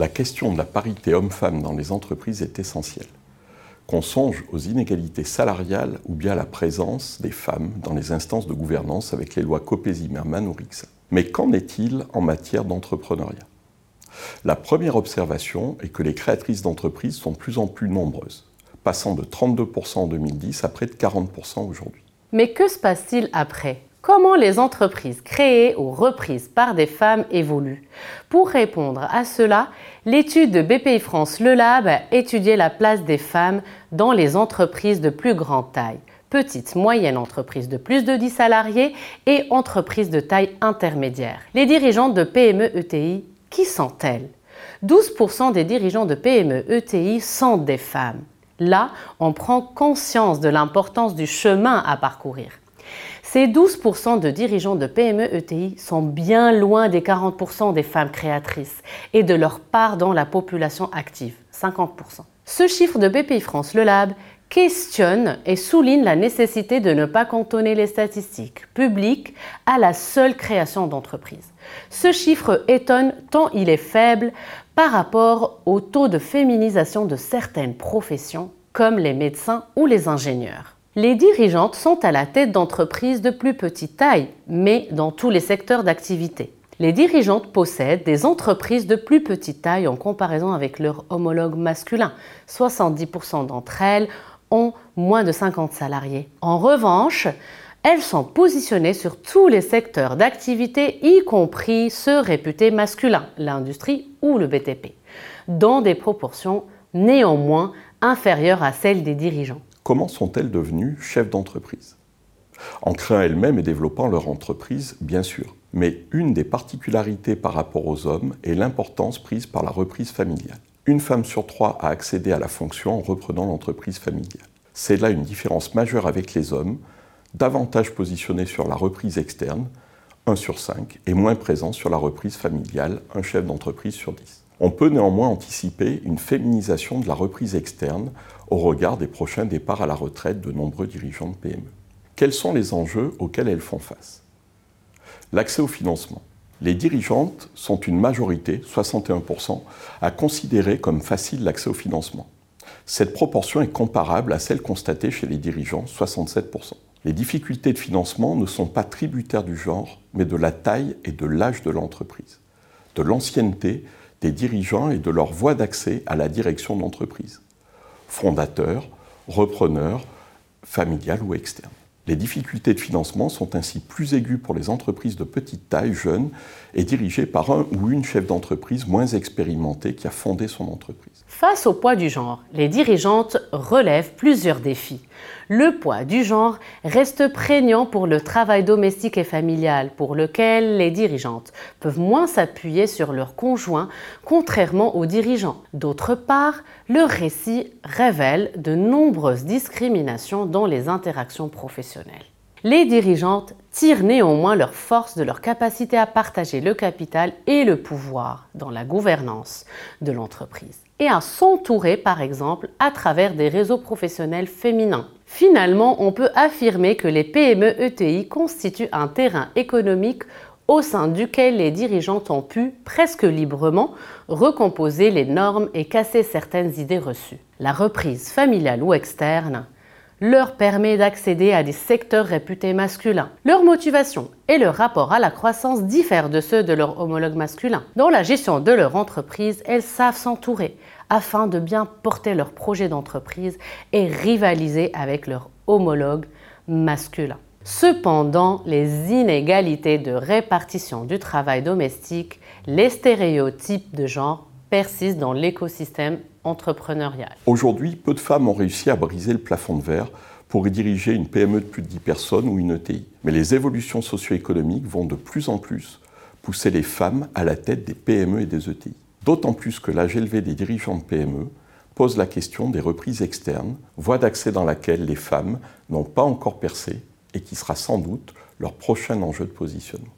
la question de la parité homme-femme dans les entreprises est essentielle. Qu'on songe aux inégalités salariales ou bien à la présence des femmes dans les instances de gouvernance avec les lois Copé-Zimmermann ou Rixin. Mais qu'en est-il en matière d'entrepreneuriat? La première observation est que les créatrices d'entreprises sont de plus en plus nombreuses, passant de 32% en 2010 à près de 40% aujourd'hui. Mais que se passe-t-il après? Comment les entreprises créées ou reprises par des femmes évoluent Pour répondre à cela, l'étude de BPI France Le Lab a étudié la place des femmes dans les entreprises de plus grande taille, petites, moyennes entreprises de plus de 10 salariés et entreprises de taille intermédiaire. Les dirigeantes de PME ETI, qui sont-elles 12% des dirigeants de PME ETI sont des femmes. Là, on prend conscience de l'importance du chemin à parcourir. Ces 12% de dirigeants de PME ETI sont bien loin des 40% des femmes créatrices et de leur part dans la population active, 50%. Ce chiffre de BPI France Le Lab questionne et souligne la nécessité de ne pas cantonner les statistiques publiques à la seule création d'entreprises. Ce chiffre étonne tant il est faible par rapport au taux de féminisation de certaines professions comme les médecins ou les ingénieurs. Les dirigeantes sont à la tête d'entreprises de plus petite taille, mais dans tous les secteurs d'activité. Les dirigeantes possèdent des entreprises de plus petite taille en comparaison avec leurs homologues masculins. 70% d'entre elles ont moins de 50 salariés. En revanche, elles sont positionnées sur tous les secteurs d'activité, y compris ceux réputés masculins, l'industrie ou le BTP, dans des proportions néanmoins inférieures à celles des dirigeants comment sont-elles devenues chefs d'entreprise? En créant elles-mêmes et développant leur entreprise, bien sûr. Mais une des particularités par rapport aux hommes est l'importance prise par la reprise familiale. Une femme sur trois a accédé à la fonction en reprenant l'entreprise familiale. C'est là une différence majeure avec les hommes, davantage positionnés sur la reprise externe, 1 sur 5, et moins présents sur la reprise familiale, un chef d'entreprise sur 10. On peut néanmoins anticiper une féminisation de la reprise externe au regard des prochains départs à la retraite de nombreux dirigeants de PME. Quels sont les enjeux auxquels elles font face? L'accès au financement. Les dirigeantes sont une majorité, 61%, à considérer comme facile l'accès au financement. Cette proportion est comparable à celle constatée chez les dirigeants, 67%. Les difficultés de financement ne sont pas tributaires du genre, mais de la taille et de l'âge de l'entreprise, de l'ancienneté des dirigeants et de leur voie d'accès à la direction d'entreprise fondateur, repreneur, familial ou externe. Les difficultés de financement sont ainsi plus aiguës pour les entreprises de petite taille, jeunes et dirigées par un ou une chef d'entreprise moins expérimenté qui a fondé son entreprise. Face au poids du genre, les dirigeantes relèvent plusieurs défis. Le poids du genre reste prégnant pour le travail domestique et familial, pour lequel les dirigeantes peuvent moins s'appuyer sur leurs conjoints, contrairement aux dirigeants. D'autre part, le récit révèle de nombreuses discriminations dans les interactions professionnelles. Les dirigeantes tirent néanmoins leur force de leur capacité à partager le capital et le pouvoir dans la gouvernance de l'entreprise et à s'entourer par exemple à travers des réseaux professionnels féminins. Finalement, on peut affirmer que les PME ETI constituent un terrain économique au sein duquel les dirigeantes ont pu, presque librement, recomposer les normes et casser certaines idées reçues. La reprise familiale ou externe leur permet d'accéder à des secteurs réputés masculins. Leur motivation et leur rapport à la croissance diffèrent de ceux de leurs homologues masculins. Dans la gestion de leur entreprise, elles savent s'entourer afin de bien porter leur projet d'entreprise et rivaliser avec leurs homologues masculins. Cependant, les inégalités de répartition du travail domestique, les stéréotypes de genre persistent dans l'écosystème entrepreneurial. Aujourd'hui, peu de femmes ont réussi à briser le plafond de verre pour y diriger une PME de plus de 10 personnes ou une ETI. Mais les évolutions socio-économiques vont de plus en plus pousser les femmes à la tête des PME et des ETI. D'autant plus que l'âge élevé des dirigeants de PME pose la question des reprises externes, voie d'accès dans laquelle les femmes n'ont pas encore percé et qui sera sans doute leur prochain enjeu de positionnement.